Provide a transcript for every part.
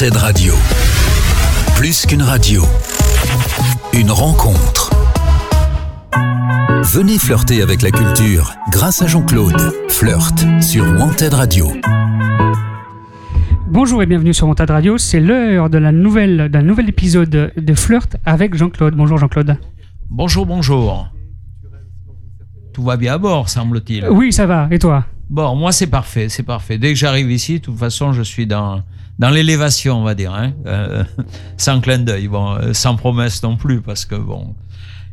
Wanted Radio. Plus qu'une radio, une rencontre. Venez flirter avec la culture grâce à Jean-Claude. Flirt sur Wanted Radio. Bonjour et bienvenue sur Wanted Radio. C'est l'heure de la nouvelle d'un nouvel épisode de Flirt avec Jean-Claude. Bonjour Jean-Claude. Bonjour, bonjour. Tout va bien à bord, semble-t-il. Oui, ça va. Et toi? Bon, moi c'est parfait, c'est parfait. Dès que j'arrive ici, de toute façon, je suis dans, dans l'élévation, on va dire. Hein. Euh, sans clin d'œil, bon, euh, sans promesse non plus, parce que bon.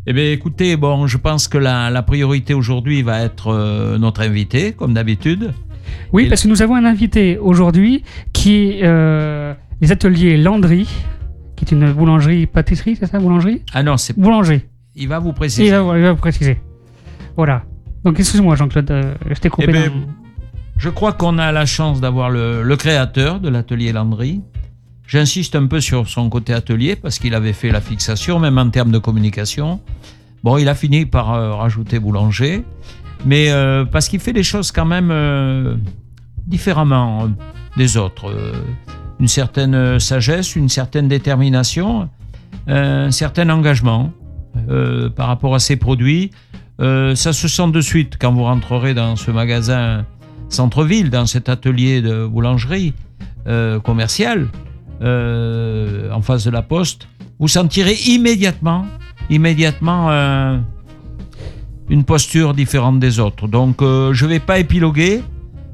Eh bien, écoutez, bon, je pense que la, la priorité aujourd'hui va être euh, notre invité, comme d'habitude. Oui, Et- parce que nous avons un invité aujourd'hui qui est euh, les ateliers Landry, qui est une boulangerie, pâtisserie, c'est ça, boulangerie? Ah non, c'est, Boulangerie. il va vous Il préciser. va, il va vous préciser. Voilà. Donc excuse-moi Jean-Claude, euh, je t'ai coupé. Eh ben, dans- Je crois qu'on a la chance d'avoir le, créateur de l'atelier Landry. J'insiste un peu sur son côté atelier parce qu'il avait fait la fixation, même en termes de communication. Bon, il a fini par euh, rajouter boulanger, mais euh, parce qu'il fait des choses quand même euh, différemment des autres. Une certaine sagesse, une certaine détermination, un certain engagement par rapport à ses produits. Ça se sent de suite quand vous rentrerez dans ce magasin centre-ville, dans cet atelier de boulangerie euh, commerciale, euh, en face de la poste, vous sentirez immédiatement, immédiatement euh, une posture différente des autres. Donc, je ne vais pas épiloguer.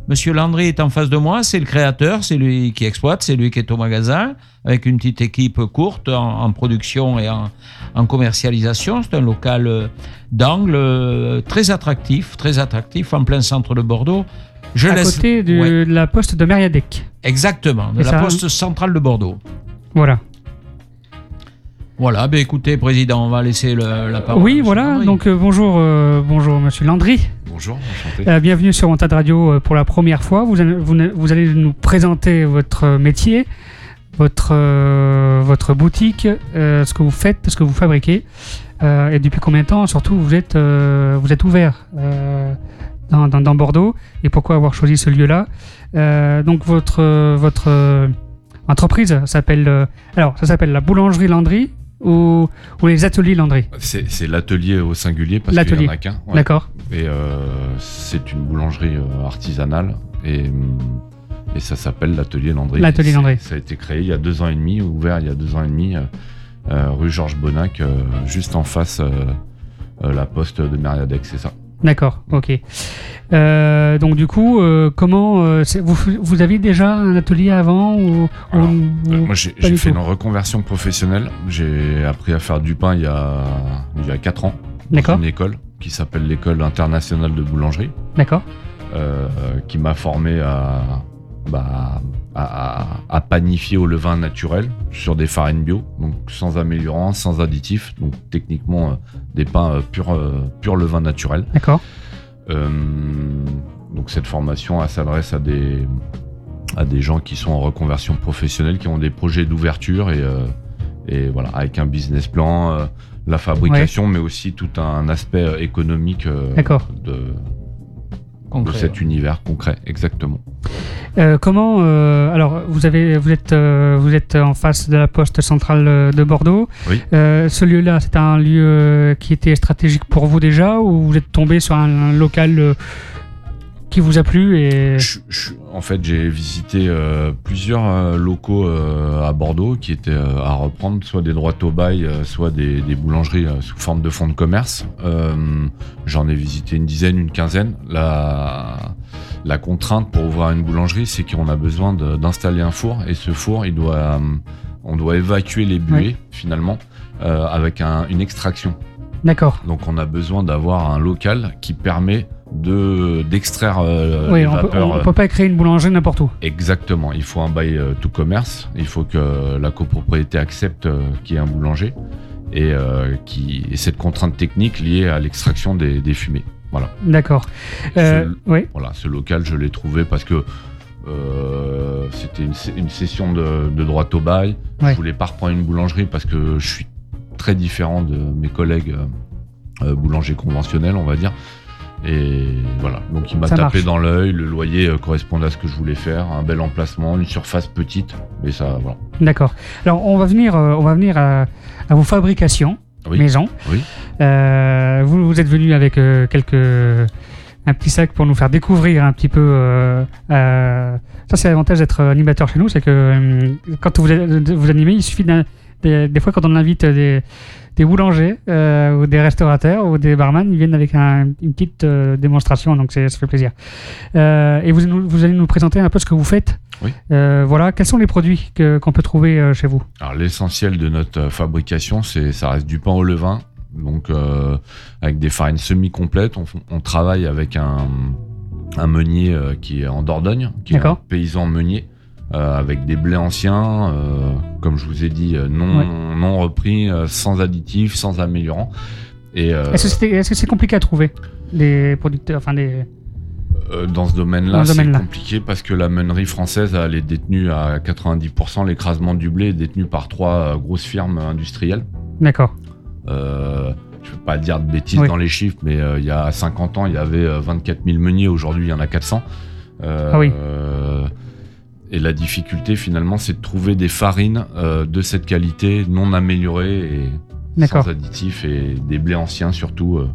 Monsieur Landry est en face de moi, c'est le créateur, c'est lui qui exploite, c'est lui qui est au magasin, avec une petite équipe courte en, production et en, commercialisation. C'est un local d'angle très attractif, très attractif, en plein centre de Bordeaux. Je à laisse côté de, Ouais. de la poste de Mériadec. exactement de Et la ça- poste centrale de Bordeaux. Voilà. Voilà, ben écoutez, président, on va laisser le- la parole. à oui, monsieur voilà. Landry. Donc euh, bonjour, euh, bonjour Monsieur Landry. Bonjour, enchanté. Euh, bienvenue sur Wanted Radio euh, pour la première fois. Vous, allez- vous, vous allez nous présenter votre métier, votre, euh, votre boutique, euh, ce que vous faites, ce que vous fabriquez, euh, et depuis combien de temps surtout vous êtes, euh, vous êtes ouvert euh, dans, dans- dans Bordeaux et pourquoi avoir choisi ce lieu-là. Euh, donc votre, votre euh, entreprise s'appelle euh, alors ça s'appelle la boulangerie Landry ou, ou les ateliers Landry? C'est l'atelier au singulier parce qu'il n'y en a qu'un. ouais. D'accord. Et c'est une boulangerie artisanale et, et ça s'appelle l'atelier Landry. L'atelier Landry. Ça a été créé il y a deux ans et demi, ouvert il y a deux ans et demi, euh, rue Georges Bonnac, euh, juste en face euh, la poste de Mériadec, c'est ça. D'accord, ok. Euh, donc du coup, euh, comment euh, vous, vous aviez déjà un atelier avant ou, Alors, ou- moi j'ai fait tout. une reconversion professionnelle. J'ai appris à faire du pain il y a, il y a quatre ans dans D'accord. une école qui s'appelle l'école internationale de boulangerie. D'accord, qui m'a formé à, bah, à, panifier au levain naturel sur des farines bio, donc sans améliorants, sans additifs, donc techniquement euh, des pains euh, pur, euh, pur levain naturel. d'accord, Euh, donc cette formation s'adresse à des, à des gens qui sont en reconversion professionnelle, qui ont des projets d'ouverture et, et voilà, avec un business plan, la fabrication, mais aussi tout un aspect économique euh, De, cet ouais. univers concret, exactement. Euh, comment euh, alors vous avez vous êtes euh, vous êtes en face de la poste centrale de Bordeaux. Oui. Ce lieu-là, c'est un lieu qui était stratégique pour vous déjà ou vous êtes tombé sur un, un local qui vous a plu et Je- je- en fait, j'ai visité euh, plusieurs euh, locaux euh, à Bordeaux qui étaient euh, à reprendre, soit des droits au bail, soit des, des boulangeries sous forme de fonds de commerce. J'en ai visité une dizaine, une quinzaine. La, la contrainte pour ouvrir une boulangerie, c'est qu'on a besoin d'installer un four et ce four, il doit, on doit évacuer les buées finalement avec un- une extraction. d'accord. Donc on a besoin d'avoir un local qui permet de d'extraire euh, oui, les on peut, vapeurs. on peut pas créer une boulangerie n'importe où. Exactement, il faut un bail euh, tout commerce, il faut que la copropriété accepte euh, qu'il y ait un boulanger et, euh, qui, et cette contrainte technique liée à l'extraction des, des fumées. Voilà. D'accord. Euh, Ce, oui. voilà, ce local, je l'ai trouvé parce que euh, c'était une, session de, de droit au bail. Ouais. Je voulais pas reprendre une boulangerie parce que je suis très différent de mes collègues euh, euh, boulangers conventionnels, on va dire. Et voilà, donc il m'a Ça tapé marche. dans l'œil, le loyer euh, correspondait à ce que je voulais faire, un bel emplacement, une surface petite, mais ça, voilà. D'accord. Alors, on va venir, euh, on va venir à, à vos fabrications Oui. maison. Oui. Euh, vous, vous êtes venu avec quelques un petit sac pour nous faire découvrir un petit peu. euh, euh, ça, c'est l'avantage d'être animateur chez nous, c'est que euh, quand vous, vous animez, il suffit d'un- des, des fois quand on invite des, des boulangers euh, ou des restaurateurs ou des barman, ils viennent avec un- une petite euh, démonstration, donc ça fait plaisir. Euh, et vous, allez nous présenter un peu ce que vous faites. Oui. Voilà, quels sont les produits qu'on peut trouver chez vous? Alors l'essentiel de notre fabrication, c'est ça reste du pain au levain, donc avec des farines semi-complètes. On, travaille avec un, un meunier qui est en Dordogne, qui est un paysan meunier, avec des blés anciens, euh, comme je vous ai dit, euh, non, Ouais. non repris, euh, sans additifs, sans améliorants. Euh, Est-ce que c'est compliqué à trouver les producteurs, enfin les euh, dans ce domaine-là, ce c'est domaine-là. compliqué parce que la meunerie française, elle est détenue à 90%. L'écrasement du blé est détenu par trois euh, grosses firmes industrielles. D'accord. Euh, je ne veux pas dire de bêtises Oui. dans les chiffres, mais euh, il y a 50 ans, il y avait euh, 24 000 meuniers. Aujourd'hui, il y en a 400. Euh, Ah oui. Et la difficulté, finalement, c'est de trouver des farines euh, de cette qualité, non améliorées et sans additifs et des blés anciens surtout. euh,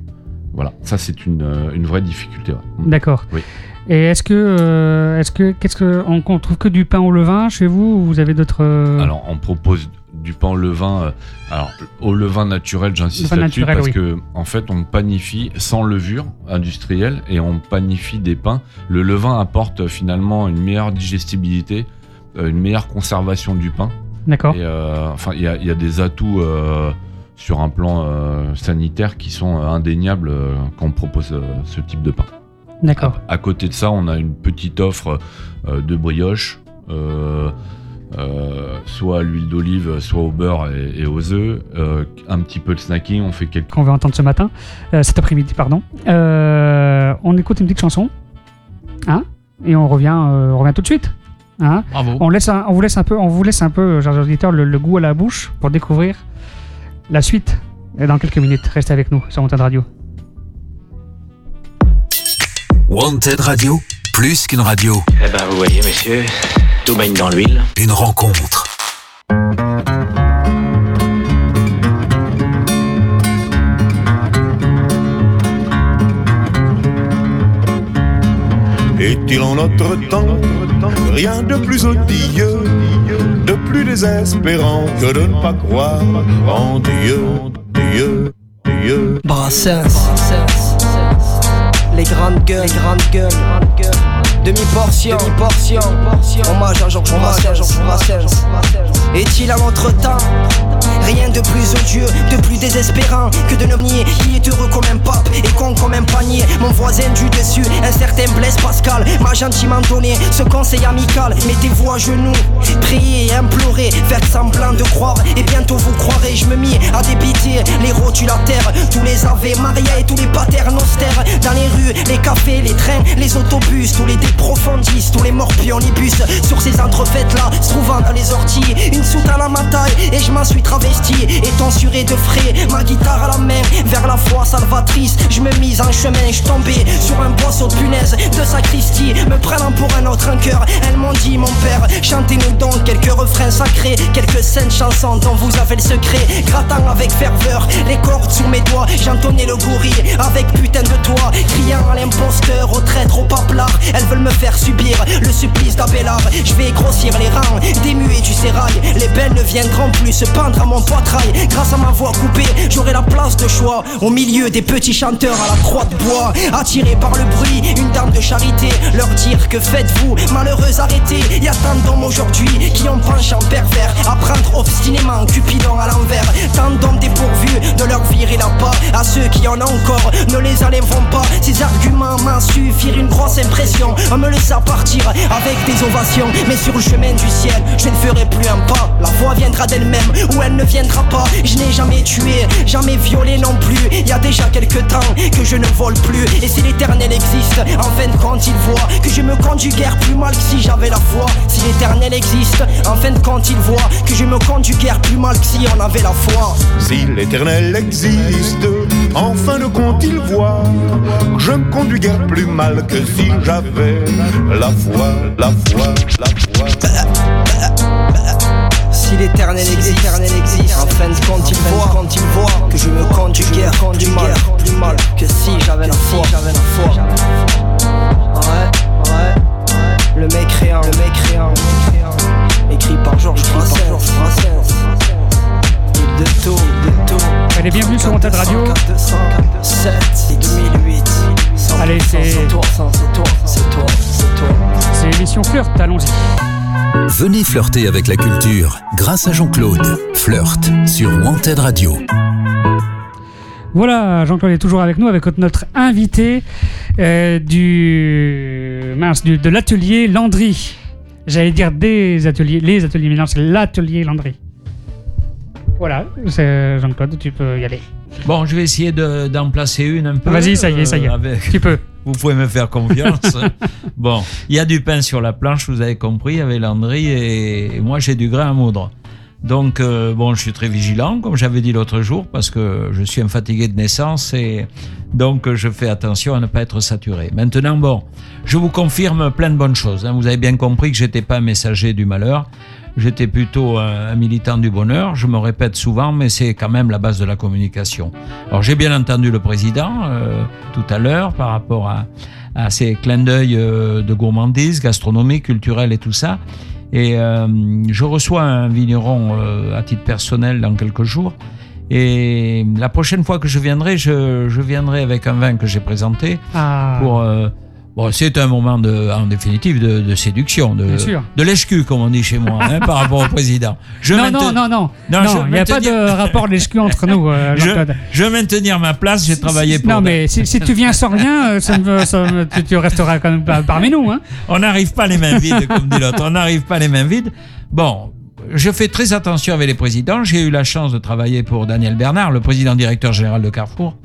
voilà, ça c'est une, euh, une vraie difficulté. ouais. D'accord. Oui. Et est-ce que, est-ce que, qu'est-ce que, on, on trouve que du pain au levain chez vous ou vous avez d'autres Alors, on propose du pain au levain. euh, alors, au levain naturel, j'insiste là-dessus parce oui. que, en fait, on panifie sans levure industrielle et on panifie des pains. Le levain apporte euh, finalement une meilleure digestibilité, euh, une meilleure conservation du pain. D'accord. Euh, enfin, il y a, il y a des atouts euh, sur un plan euh, sanitaire qui sont indéniables quand on propose ce type de pain. D'accord. À côté de ça, on a une petite offre de brioche, euh, soit à l'huile d'olive, soit au beurre et, et aux œufs. Euh, un petit peu de snacking, on fait quelques. Qu'on va entendre ce matin, euh, cet après-midi, pardon. Euh, on écoute une petite chanson, hein, et on revient, euh, on revient tout de suite. Hein Bravo. on, laisse un- on vous laisse un peu, on vous laisse un peu, chers auditeurs, le, le goût à la bouche pour découvrir la suite Et dans quelques minutes. Restez avec nous sur Montagne Radio. Wanted Radio, plus qu'une radio, Eh ben, vous voyez, monsieur, tout baigne dans l'huile. une rencontre. Est-il en notre temps rien de plus odieux, de plus désespérant que de ne pas croire en Dieu, Dieu, Dieu? Brassens. Les grandes gueules, les grandes gueules. Demi-portion, demi-portion. Hommage à Georges Brassens. Est-il à notre temps Rien de plus odieux, de plus désespérant que de ne qui est heureux comme un pape et con comme un panier. Mon voisin du dessus, un certain Blaise Pascal, m'a gentiment donné ce conseil amical. Mettez-vous à genoux, priez, implorez, faites semblant de croire et bientôt vous croirez. Je me mis à débiter les rotulataires, tous les Ave Maria et tous les paternes austères. Dans les rues, les cafés, les trains, les autobus, tous les déprofondistes, tous les morpionibus. Sur ces entrefaites là, se trouvant dans les orties, une soutane à ma taille et je m'en suis travesti. Étant suré de frais, ma guitare à la main, vers la foi salvatrice. Je me mise en chemin, je tombais sur un boisseau de punaise de sacristie. Me prenant pour un autre en cœur, elles m'ont dit, mon père, chantez-nous donc quelques refrains sacrés, quelques saintes chansons dont vous avez le secret. Grattant avec ferveur les cordes sous mes doigts, j'entonnais le gorille avec putain de toi, criant à l'imposteur, au traître, au paplard. Elles veulent me faire subir le supplice d'Abélard. Je vais grossir les rangs, des muets du sérail. Les belles ne viendront plus se pendre à mon poitrail. Grâce à ma voix coupée, j'aurai la place de choix au milieu des petits chanteurs à la croix de bois. Attirés par le bruit, une dame de charité leur dire que faites-vous, malheureuse arrêtez. Y a tant d'hommes aujourd'hui qui ont penchant pervers, à prendre obstinément Cupidon à l'envers. Tant d'hommes dépourvus de leur virer la pas. À ceux qui en ont encore, ne les enlèveront pas. Ces arguments m'en suffirent une grosse impression. On me laissa partir avec des ovations. Mais sur le chemin du ciel, je ne ferai plus un pas. La voix viendra d'elle-même ou elle ne viendra pas. Je n'ai jamais tué, jamais violé non plus. Il y a déjà quelques temps que je ne vole plus. Et si l'éternel existe, en fin de compte, il voit que je me conduis guère plus mal que si j'avais la foi. Si l'éternel existe, en fin de compte, il voit que je me conduis guère plus mal que si on avait la foi. Si l'éternel existe, En fin de compte, il voit que je me conduis guère plus mal que si j'avais la foi, la foi, la foi. Si l'éternel existe, l'éternel existe. En fin de compte, il voit, quand il voit que je me conduis guère du mal, plus mal que si j'avais la foi, j'avais la foi. Ouais, ouais. Le mécréant, le mécréant, écrit par Georges Brassens. De Taux, de Taux. Allez, bienvenue sur Wanted Radio. 7 et 2008. Allez, c'est- C'est toi, c'est toi, c'est toi, c'est toi. C'est l'émission Flirt, allons-y. Venez flirter avec la culture grâce à Jean-Claude. Flirt sur Wanted Radio. Voilà, Jean-Claude est toujours avec nous avec notre invité euh, du mince du- de l'atelier Landry. J'allais dire des ateliers, les ateliers, mais non, c'est l'atelier Landry. Voilà, c'est Jean-Claude, tu peux y aller. Bon, je vais essayer de- d'en placer une un peu. Vas-y, ça y est, ça y est. euh, avec- Tu peux. Vous pouvez me faire confiance. bon, il y a du pain sur la planche, vous avez compris, avec Landry, et, et moi j'ai du grain à moudre. Donc, euh, bon, je suis très vigilant, comme j'avais dit l'autre jour, parce que je suis un fatigué de naissance, et donc euh, je fais attention à ne pas être saturé. Maintenant, bon, je vous confirme plein de bonnes choses. hein. Vous avez bien compris que j'étais pas un messager du malheur. J'étais plutôt un, un militant du bonheur. Je me répète souvent, mais c'est quand même la base de la communication. Alors j'ai bien entendu le président euh, tout à l'heure par rapport à, à ces clins d'œil euh, de gourmandise, gastronomie, culturelle et tout ça. Et euh, je reçois un vigneron euh, à titre personnel dans quelques jours. Et la prochaine fois que je viendrai, je, je viendrai avec un vin que j'ai présenté Ah, pour. Bon, c'est un moment de, en définitive de, de séduction, de, de lèche-cul comme on dit chez moi, hein, par rapport au président. Je non, non, non, non, Non, il n'y a pas de rapport lèche-cul entre nous, euh, je, je vais maintenir ma place, j'ai travaillé pour. Non, mais si, si tu viens sans rien, euh, ça me- ça me- tu, tu resteras quand même parmi nous. Hein. On n'arrive pas les mains vides, comme dit l'autre. On n'arrive pas les mains vides. Bon, je fais très attention avec les présidents. J'ai eu la chance de travailler pour Daniel Bernard, le président directeur général de Carrefour.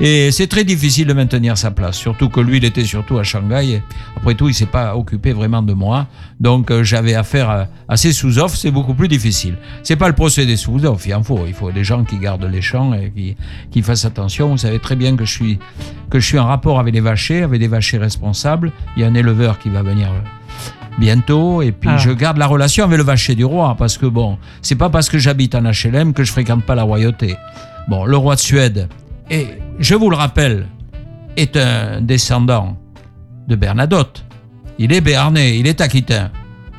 Et c'est très difficile de maintenir sa place. Surtout que lui, il était surtout à Shanghai. Après tout, il s'est pas occupé vraiment de moi. Donc, euh, j'avais affaire à, à ces sous-offres. C'est beaucoup plus difficile. C'est pas le procédé sous-offre. Il en faut. Il faut des gens qui gardent les champs et qui, qui fassent attention. Vous savez très bien que je suis, que je suis en rapport avec les vachers, avec des vachers responsables. Il y a un éleveur qui va venir euh, bientôt et puis Ah. je garde la relation avec le vacher du roi parce que bon c'est pas parce que j'habite en HLM que je fréquente pas la royauté. Bon le roi de Suède et je vous le rappelle est un descendant de Bernadotte. Il est béarnais il est aquitain.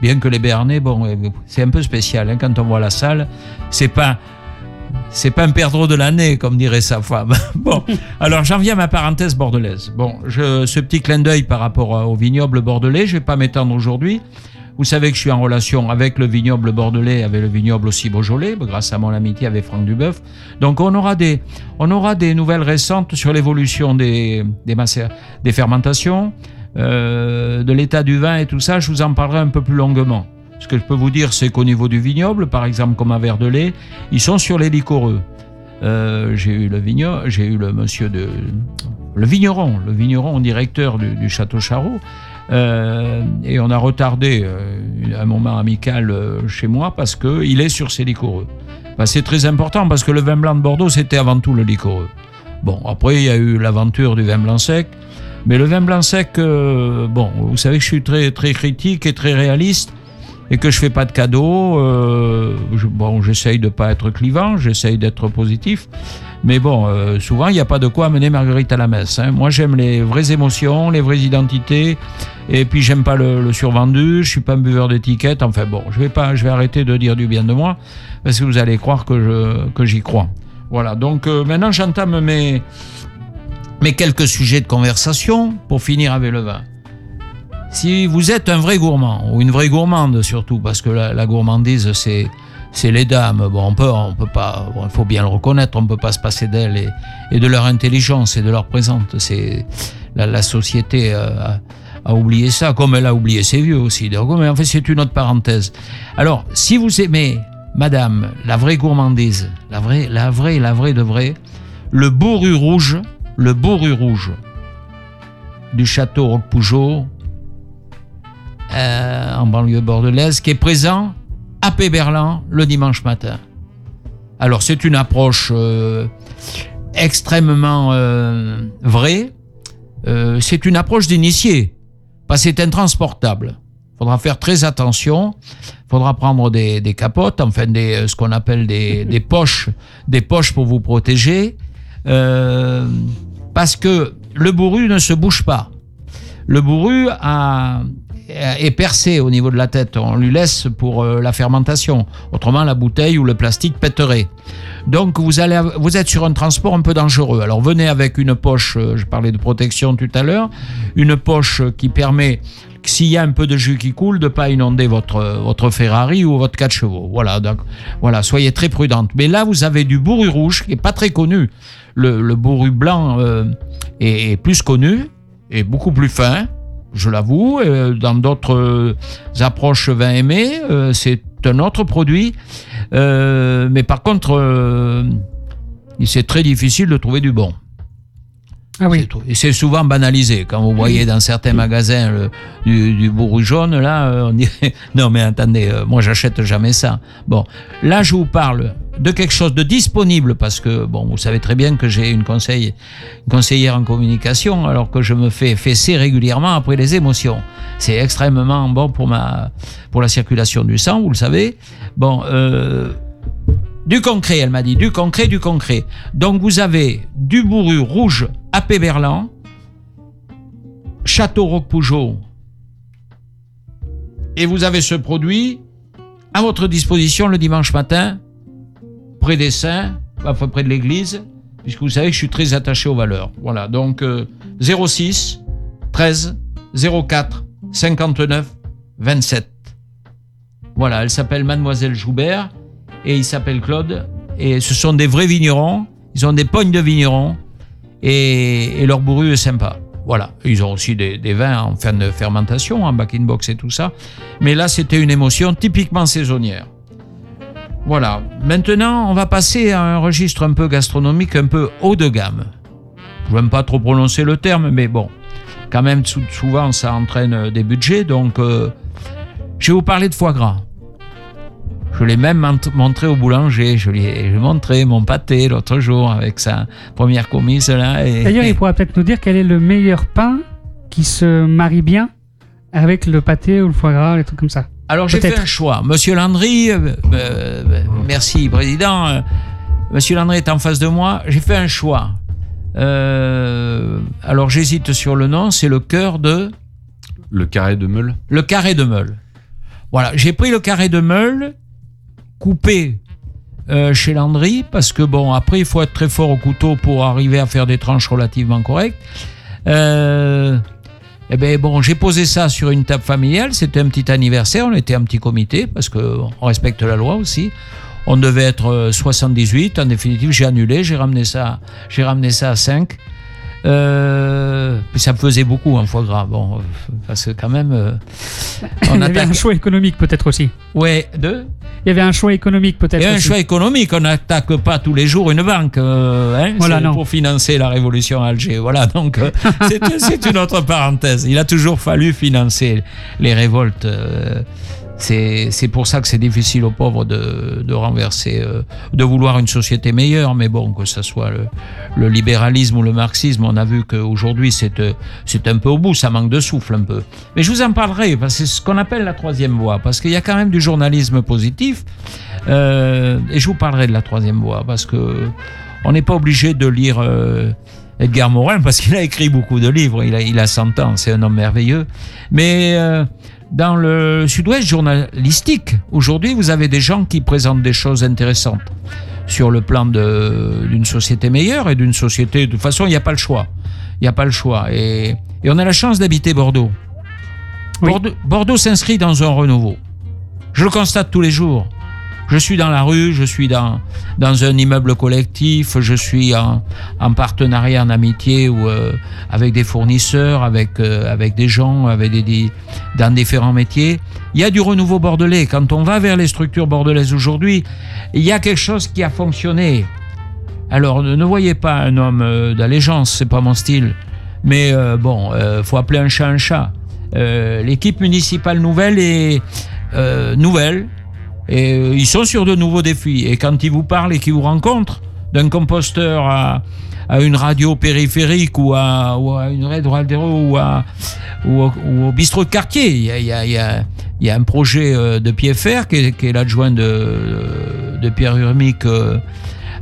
Bien que les béarnais bon euh, c'est un peu spécial hein, quand on voit la salle c'est pas c'est pas un perdreau de l'année, comme dirait sa femme. Bon, alors j'en viens à ma parenthèse bordelaise. Bon, je, ce petit clin d'œil par rapport au vignoble bordelais, je vais pas m'étendre aujourd'hui. Vous savez que je suis en relation avec le vignoble bordelais, avec le vignoble aussi Beaujolais, grâce à mon amitié avec Franck Dubeuf. Donc on aura des, on aura des nouvelles récentes sur l'évolution des, des fermentations, euh, de l'état du vin et tout ça. Je vous en parlerai un peu plus longuement. Ce que je peux vous dire, c'est qu'au niveau du vignoble, par exemple comme à Verdelais, ils sont sur les liquoreux. Euh, j'ai eu le vigno, j'ai eu le monsieur de le vigneron, le vigneron directeur du, château Charroux, euh, et on a retardé euh, un moment amical euh, chez moi parce que il est sur ses liquoreux. Ben, c'est très important parce que le vin blanc de Bordeaux c'était avant tout le liquoreux. Bon après il y a eu l'aventure du vin blanc sec, mais le vin blanc sec, bon vous savez que je suis très très critique et très réaliste et que je fais pas de cadeaux. euh, bon, j'essaye de pas être clivant, j'essaye d'être positif. Mais bon, euh, souvent, il n'y a pas de quoi amener Marguerite à la messe. hein. Moi, j'aime les vraies émotions, les vraies identités. Et puis, j'aime pas le, le survendu. Je suis pas un buveur d'étiquettes. Enfin bon, je vais pas, je vais arrêter de dire du bien de moi parce que vous allez croire que je que j'y crois. Voilà. Donc euh, maintenant, j'entame mes mes quelques sujets de conversation pour finir avec le vin. Si vous êtes un vrai gourmand, ou une vraie gourmande surtout, parce que la, gourmandise, c'est, c'est les dames. Bon, on peut, on peut pas, il faut bien le reconnaître, on peut pas se passer d'elles et, de leur intelligence et de leur présence. C'est, la, société euh, a, oublié ça, comme elle a oublié ses vieux aussi. Mais en fait, c'est une autre parenthèse. Alors, si vous aimez, madame, la vraie gourmandise, la vraie, la vraie, la vraie de vraie, le bourru rouge, le bourru rouge du château Roquepougeot, euh, en banlieue bordelaise, qui est présent à Péberlan le dimanche matin. Alors c'est une approche euh, extrêmement euh, vrai. Euh, c'est une approche d'initié, parce que c'est intransportable. faudra faire très attention. faudra prendre des, des capotes, enfin des, ce qu'on appelle des, des poches, des poches pour vous protéger, parce que le bourru ne se bouge pas. Le bourru a, est percé au niveau de la tête. On lui laisse pour euh, la fermentation. Autrement, la bouteille ou le plastique pèterait. Donc, vous, allez, vous êtes sur un transport un peu dangereux. Alors, venez avec une poche, euh, je parlais de protection tout à l'heure, une poche qui permet, s'il y a un peu de jus qui coule, de pas inonder votre, votre Ferrari ou votre 4 chevaux. Voilà, donc, voilà, soyez très prudente. Mais là, vous avez du bourru rouge qui est pas très connu. Le, bourru blanc euh, est, est plus connu, est beaucoup plus fin je l'avoue. Euh, Dans d'autres euh, approches vin aimé, euh, c'est un autre produit. Mais par contre, c'est très difficile de trouver du bon. Ah oui. C'est tout. Et c'est souvent banalisé. Quand vous voyez dans certains magasins le- du, du bourru jaune, là, euh, on dirait non, mais attendez, euh, moi, j'achète jamais ça. Bon, là, je vous parle de quelque chose de disponible parce que, bon, vous savez très bien que j'ai une, conseil, une conseillère en communication alors que je me fais fesser régulièrement après les émotions. C'est extrêmement bon pour, ma, pour la circulation du sang, vous le savez. Bon, euh, du concret, elle m'a dit, du concret, du concret. Donc vous avez du bourru rouge à Péberlan, Château Roquepougeot, et vous avez ce produit à votre disposition le dimanche matin, près des saints, enfin près de l'église, puisque vous savez que je suis très attaché aux valeurs. Voilà, donc euh, 06 13 04 59 27. Voilà, elle s'appelle Mademoiselle Joubert et il s'appelle Claude. Et ce sont des vrais vignerons. Ils ont des pognes de vignerons et, leur bourru est sympa. Voilà. Ils ont aussi des, vins en fin de fermentation, en back in box et tout ça. Mais là, c'était une émotion typiquement saisonnière. Voilà. Maintenant, on va passer à un registre un peu gastronomique, un peu haut de gamme. Je n'aime pas trop prononcer le terme, mais bon, quand même, sou- souvent, ça entraîne des budgets. Donc, euh, je vais vous parler de foie gras. Je l'ai même mont- montré au boulanger. Je lui ai, montré mon pâté l'autre jour avec sa première commise là. Et, D'ailleurs, il pourra peut-être nous dire quel est le meilleur pain qui se marie bien avec le pâté ou le foie gras, les trucs comme ça. Alors j'ai fait un choix. Monsieur Landry, euh, euh, euh, merci président. Monsieur Landry est en face de moi. J'ai fait un choix. Euh, alors j'hésite sur le nom. C'est le cœur de Le carré de meule. le carré de meule. Voilà, j'ai pris le carré de meule coupé euh, chez Landry parce que bon après il faut être très fort au couteau pour arriver à faire des tranches relativement correctes. Euh, eh ben bon, j'ai posé ça sur une table familiale. C'était un petit anniversaire. On était un petit comité parce que on respecte la loi aussi. On devait être euh, 78. En définitive, j'ai annulé. J'ai ramené ça. J'ai ramené ça à 5. Euh, puis ça me faisait beaucoup un foie gras. Bon, parce que quand même, euh, on il y avait un choix économique peut-être aussi. Ouais, deux. Il y avait un choix économique peut-être Et un aussi. choix économique, on n'attaque pas tous les jours une banque euh, hein, Voilà, c'est non. pour financer la révolution à Alger. Voilà, donc euh, c'est une autre parenthèse. Il a toujours fallu financer les révoltes. C'est pour ça que c'est difficile aux pauvres de, de renverser, euh, de vouloir une société meilleure. Mais bon, que ce soit le, libéralisme ou le marxisme, on a vu qu'aujourd'hui c'est euh, c'est un peu au bout, ça manque de souffle un peu. Mais je vous en parlerai, parce que c'est ce qu'on appelle la troisième voie, parce qu'il y a quand même du journalisme positif. Euh, et je vous parlerai de la troisième voie, parce que on n'est pas obligé de lire Edgar Morin, parce qu'il a écrit beaucoup de livres, il a, il a 100 ans, c'est un homme merveilleux. Mais dans le sud-ouest journalistique, aujourd'hui, vous avez des gens qui présentent des choses intéressantes sur le plan d'une société meilleure et d'une société. De toute façon, il n'y a pas le choix. Il n'y a pas le choix. Et, et on a la chance d'habiter Bordeaux. Oui. Bordeaux, Bordeaux s'inscrit dans un renouveau. Je le constate tous les jours. Je suis dans la rue, je suis dans, dans un immeuble collectif, je suis en, en partenariat, en amitié ou euh, avec des fournisseurs, avec, euh, avec des gens, avec des, dans différents métiers. Il y a du renouveau bordelais. Quand on va vers les structures bordelaises aujourd'hui, il y a quelque chose qui a fonctionné. Alors ne, voyez pas un homme euh, d'allégeance, c'est pas mon style. Mais euh, bon, faut appeler un chat un chat. L'équipe municipale nouvelle est nouvelle et euh, ils sont sur de nouveaux défis. Et quand ils vous parlent et qu'ils vous rencontrent, d'un composteur à, une radio périphérique ou à, une radio ou, à, ou, au- bistrot de quartier. Il y a, un projet euh, de Pied-Fer qui est, qui est l'adjoint de, Pierre Urmic euh,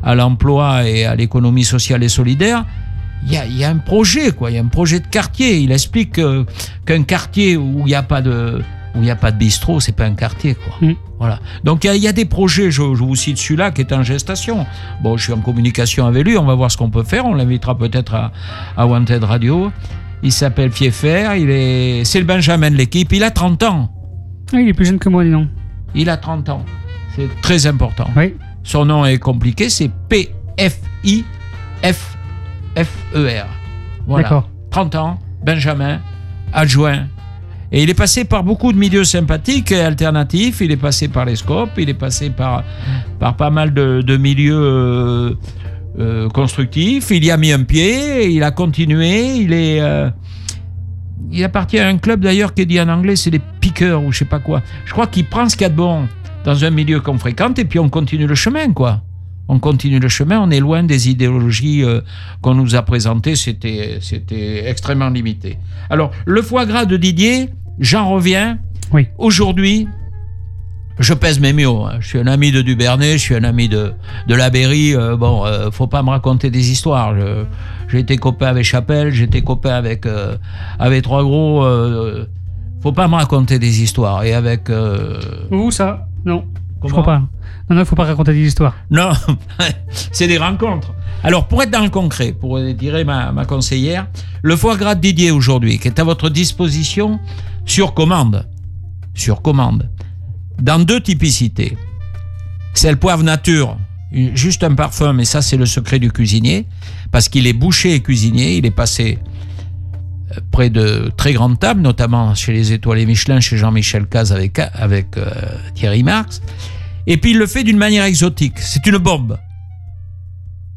à l'emploi et à l'économie sociale et solidaire. Il y, a, il y a un projet, quoi. Il y a un projet de quartier. Il explique que- qu'un quartier où il n'y a pas de où il n'y a pas de bistrot, c'est pas un quartier, quoi. Mm. Voilà. Donc il y a- il y, a des projets. Je, je vous cite celui-là qui est en gestation. Bon, je suis en communication avec lui. On va voir ce qu'on peut faire. On l'invitera peut-être à, à Wanted Radio. Il s'appelle Fieffer. Il est, c'est le Benjamin de l'équipe. Il a 30 ans. Il est plus jeune que moi, dis donc. Il a 30 ans. C'est très important. Oui. Son nom est compliqué, c'est P-F-I-F-F-E-R. Voilà. D'accord. 30 ans, Benjamin, adjoint. Et il est passé par beaucoup de milieux sympathiques et alternatifs. Il est passé par les scopes, il est passé par, par pas mal de, milieux euh, euh, constructifs. Il y a mis un pied, il a continué. Il est. euh, il appartient à un club d'ailleurs qui est dit en anglais, c'est les piqueurs ou je sais pas quoi. Je crois qu'il prend ce qu'il y a de bon dans un milieu qu'on fréquente et puis on continue le chemin, quoi. On continue le chemin, on est loin des idéologies qu'on nous a présentées, c'était extrêmement limité. Alors, le foie gras de Didier, j'en reviens. Oui. Aujourd'hui, je pèse mes mots. hein. Je suis un ami de Dubernay, je suis un ami de, de la Berry. euh, bon, euh, faut pas me raconter des histoires. Je- j'ai été copain avec Chapelle, j'ai été copain avec, euh, avec Trois Gros. euh, faut pas me raconter des histoires. Et avec. euh, Où ça? Non. Je Comment? crois pas. Non, non, il faut pas raconter des histoires. non, c'est des rencontres. Alors, pour être dans le concret, pour dirait ma, ma conseillère, le foie gras de Didier aujourd'hui, qui est à votre disposition sur commande, sur commande, dans deux typicités. C'est le poivre nature, juste un parfum, mais ça c'est le secret du cuisinier, parce qu'il est boucher et cuisinier, il est passé euh, près de très grandes tables, notamment chez les étoilés Michelin, chez Jean-Michel Caz avec, avec euh, Thierry Marx. Et puis il le fait d'une manière exotique. C'est une bombe.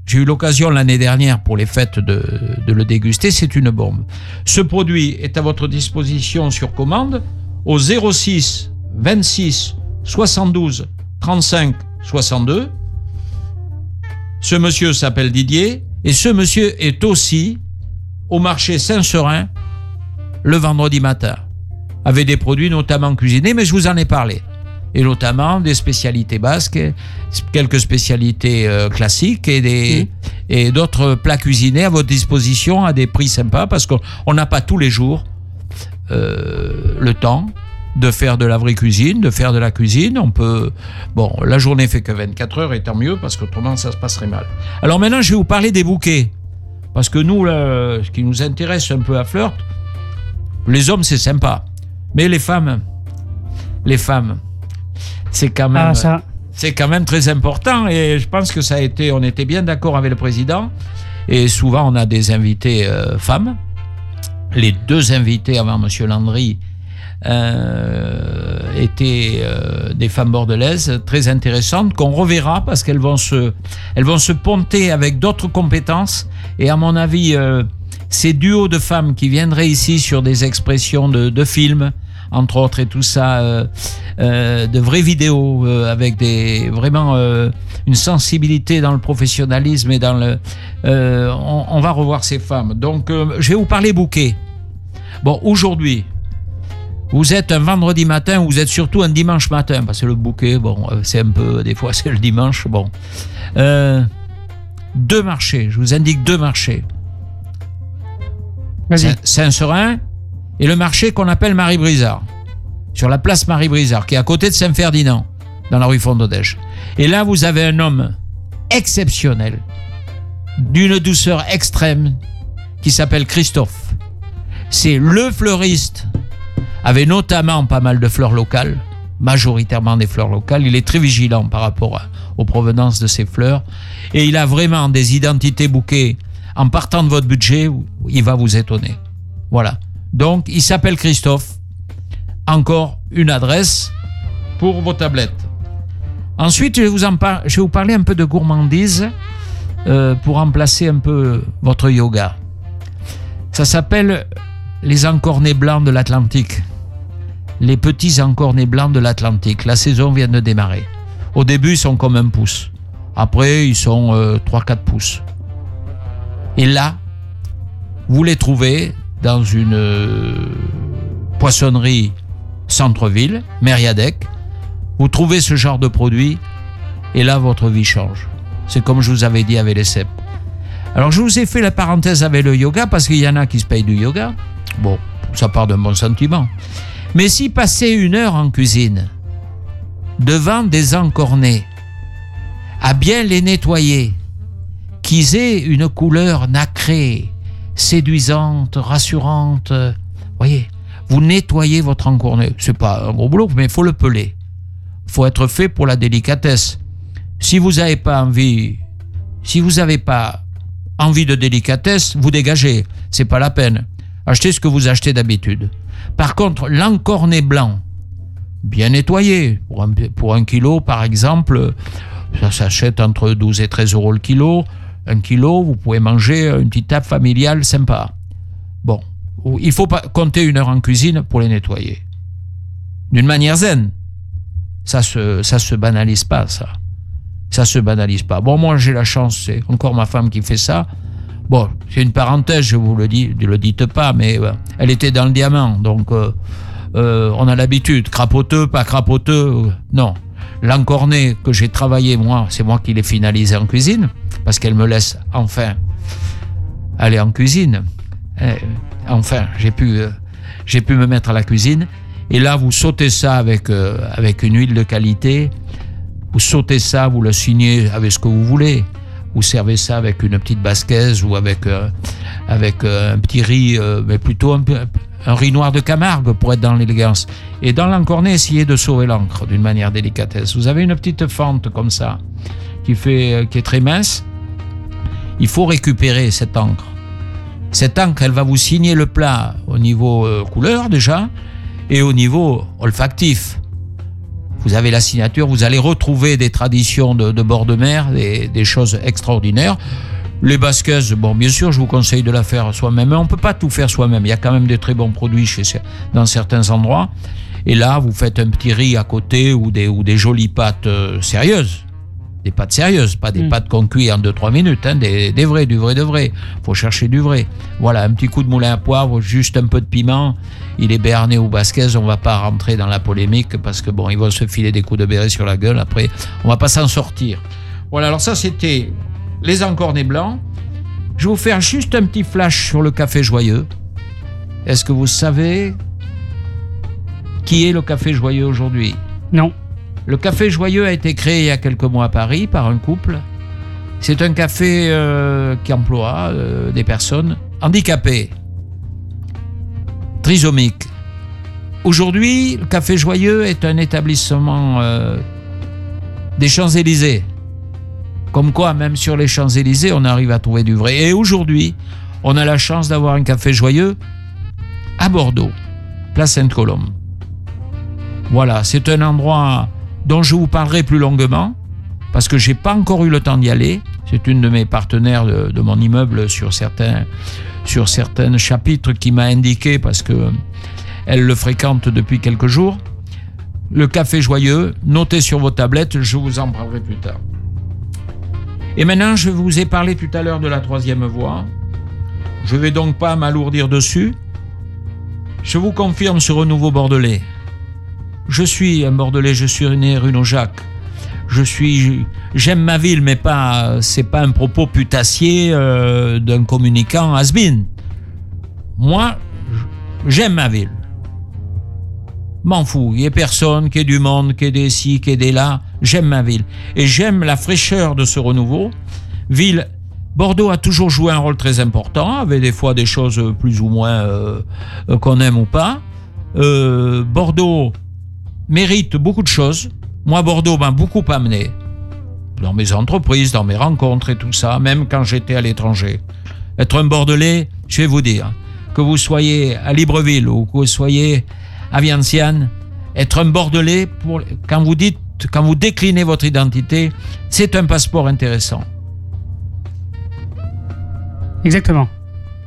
J'ai eu l'occasion l'année dernière pour les fêtes de, le déguster. C'est une bombe. Ce produit est à votre disposition sur commande au 06 26 72 35 62. Ce monsieur s'appelle Didier et ce monsieur est aussi au marché Saint-Serin le vendredi matin avec des produits notamment cuisinés, mais je vous en ai parlé et notamment des spécialités basques, quelques spécialités euh, classiques et des et d'autres plats cuisinés à votre disposition à des prix sympas parce qu'on on n'a pas tous les jours euh, le temps de faire de la vraie cuisine, de faire de la cuisine. On peut bon, la journée fait que 24 heures et tant mieux parce qu'autrement ça se passerait mal. Alors maintenant, je vais vous parler des bouquets parce que nous, là, ce qui nous intéresse un peu à Flirt, les hommes c'est sympa, mais les femmes, les femmes, c'est quand même Ah, ça. c'est quand même très important et je pense que ça a été, on était bien d'accord avec le président et souvent on a des invités euh, femmes. Les deux invités avant Monsieur Landry euh, étaient euh, des femmes bordelaises très intéressantes qu'on reverra parce qu'elles vont se, elles vont se ponter avec d'autres compétences et à mon avis ces duos de femmes qui viendraient ici sur des expressions de, de films entre autres et tout ça euh, euh, de vraies vidéos euh, avec des vraiment une sensibilité dans le professionnalisme et dans le on, on va revoir ces femmes. Donc je vais vous parler bouquet. Bon aujourd'hui vous êtes un vendredi matin ou vous êtes surtout un dimanche matin parce que le bouquet bon c'est un peu des fois c'est le dimanche bon. Euh, deux marchés je vous indique deux marchés. Vas-y. Et le marché qu'on appelle Marie-Brizard, sur la place Marie-Brizard, qui est à côté de Saint-Ferdinand, dans la rue Fondodège. Et là, vous avez un homme exceptionnel, d'une douceur extrême, qui s'appelle Christophe. C'est le fleuriste, avec notamment pas mal de fleurs locales, majoritairement des fleurs locales. Il est très vigilant par rapport aux provenances de ces fleurs. Et il a vraiment des identités bouquets. En partant de votre budget, il va vous étonner. Voilà. Donc, il s'appelle Christophe. Encore une adresse pour vos tablettes. Ensuite, je vais vous, parler un peu de gourmandise euh, pour remplacer un peu votre yoga. Ça s'appelle les encornés blancs de l'Atlantique. Les petits encornés blancs de l'Atlantique. La saison vient de démarrer. Au début, ils sont comme un pouce. Après, ils sont 3-4 pouces. Et là, vous les trouvez dans une euh, poissonnerie centre-ville, Mériadec. Vous trouvez ce genre de produit et là, votre vie change. C'est comme je vous avais dit avec les cèpes. Alors, je vous ai fait la parenthèse avec le yoga parce qu'il y en a qui se payent du yoga. Bon, ça part d'un bon sentiment. Mais si passer une heure en cuisine, devant des encornés, à bien les nettoyer, qu'ils aient une couleur nacrée, séduisante, rassurante. Voyez, vous nettoyez votre encorné. C'est pas un gros boulot, mais il faut le peler. faut être fait pour la délicatesse. Si vous n'avez pas envie, si vous n'avez pas envie de délicatesse, vous dégagez. C'est pas la peine. Achetez ce que vous achetez d'habitude. Par contre, l'encorné blanc, bien nettoyé, pour un kilo par exemple, ça s'achète entre 12 et 13 euros le kilo un kilo, vous pouvez manger une petite table familiale sympa. Bon, il faut pas compter une heure en cuisine pour les nettoyer. D'une manière zen. Ça se, ça se banalise pas, ça. Ça se banalise pas. Bon, moi, j'ai la chance, c'est encore ma femme qui fait ça. Bon, c'est une parenthèse, je vous le dis, ne le dites pas, mais euh, elle était dans le diamant, donc euh, euh, on a l'habitude. Crapoteux, pas crapoteux, non. L'encorné que j'ai travaillé, moi, c'est moi qui l'ai finalisé en cuisine, parce qu'elle me laisse enfin aller en cuisine. Eh, enfin, j'ai pu, euh, pu me mettre à la cuisine. Et là, vous sautez ça avec, euh, avec une huile de qualité. Vous sautez ça, vous le signez avec ce que vous voulez. Vous servez ça avec une petite basquaise ou avec, euh, avec un petit riz, mais plutôt un, peu un riz noir de Camargue pour être dans l'élégance. Et dans l'encornet, essayez de sauver l'encre d'une manière délicatesse. Vous avez une petite fente comme ça, qui, fait, euh, qui est très mince. Il faut récupérer cette encre. Cette encre, elle va vous signer le plat au niveau euh, couleur déjà, et au niveau olfactif. Vous avez la signature, vous allez retrouver des traditions de, bord de mer, des choses extraordinaires. Les basquaises, bon, bien sûr, je vous conseille de la faire soi-même, mais on ne peut pas tout faire soi-même. Il y a quand même des très bons produits chez, dans certains endroits. Et là, vous faites un petit riz à côté ou des, ou des jolies pâtes euh, sérieuses. Des pâtes sérieuses, pas des mm. pâtes qu'on cuit en 2-3 minutes, hein, des, des, vrais, du vrai de vrai. faut chercher du vrai. Voilà, un petit coup de moulin à poivre, juste un peu de piment. Il est berné ou basquaise, on va pas rentrer dans la polémique parce que bon, ils vont se filer des coups de béret sur la gueule. Après, on va pas s'en sortir. Voilà, alors ça c'était les encornés blancs. Je vais vous faire juste un petit flash sur le café joyeux. Est-ce que vous savez qui est le café joyeux aujourd'hui? Non. Le café joyeux a été créé il y a quelques mois à Paris par un couple. C'est un café euh, qui emploie euh, des personnes handicapées, trisomiques. Aujourd'hui, le Café Joyeux est un établissement euh, des Champs-Élysées. Comme quoi, même sur les Champs-Élysées, on arrive à trouver du vrai. Et aujourd'hui, on a la chance d'avoir un café joyeux à Bordeaux, place Sainte-Colombe. Voilà, c'est un endroit dont je vous parlerai plus longuement, parce que j'ai pas encore eu le temps d'y aller. C'est une de mes partenaires de, mon immeuble sur certains, sur chapitres qui m'a indiqué, parce que elle le fréquente depuis quelques jours. Le café joyeux, notez sur vos tablettes, je vous en parlerai plus tard. Et maintenant, je vous ai parlé tout à l'heure de la troisième voie. Je ne vais donc pas m'alourdir dessus. Je vous confirme ce renouveau bordelais. Je suis un bordelais, je suis né rue Jacques. Je suis, j'aime ma ville, mais pas, c'est pas un propos putassier euh, d'un communicant has-been. Moi, j'aime ma ville. M'en fous, il n'y a personne, qui ait du monde, qui ait des ci, qui ait des là j'aime ma ville. Et j'aime la fraîcheur de ce renouveau. Ville, Bordeaux a toujours joué un rôle très important, avec des fois des choses plus ou moins euh, euh, qu'on aime ou pas. Euh, Bordeaux mérite beaucoup de choses. Moi, Bordeaux m'a beaucoup amené dans mes entreprises, dans mes rencontres et tout ça, même quand j'étais à l'étranger. Être un Bordelais, je vais vous dire, que vous soyez à Libreville ou que vous soyez à Vientiane, être un Bordelais, quand vous dites quand vous déclinez votre identité, c'est un passeport intéressant. Exactement.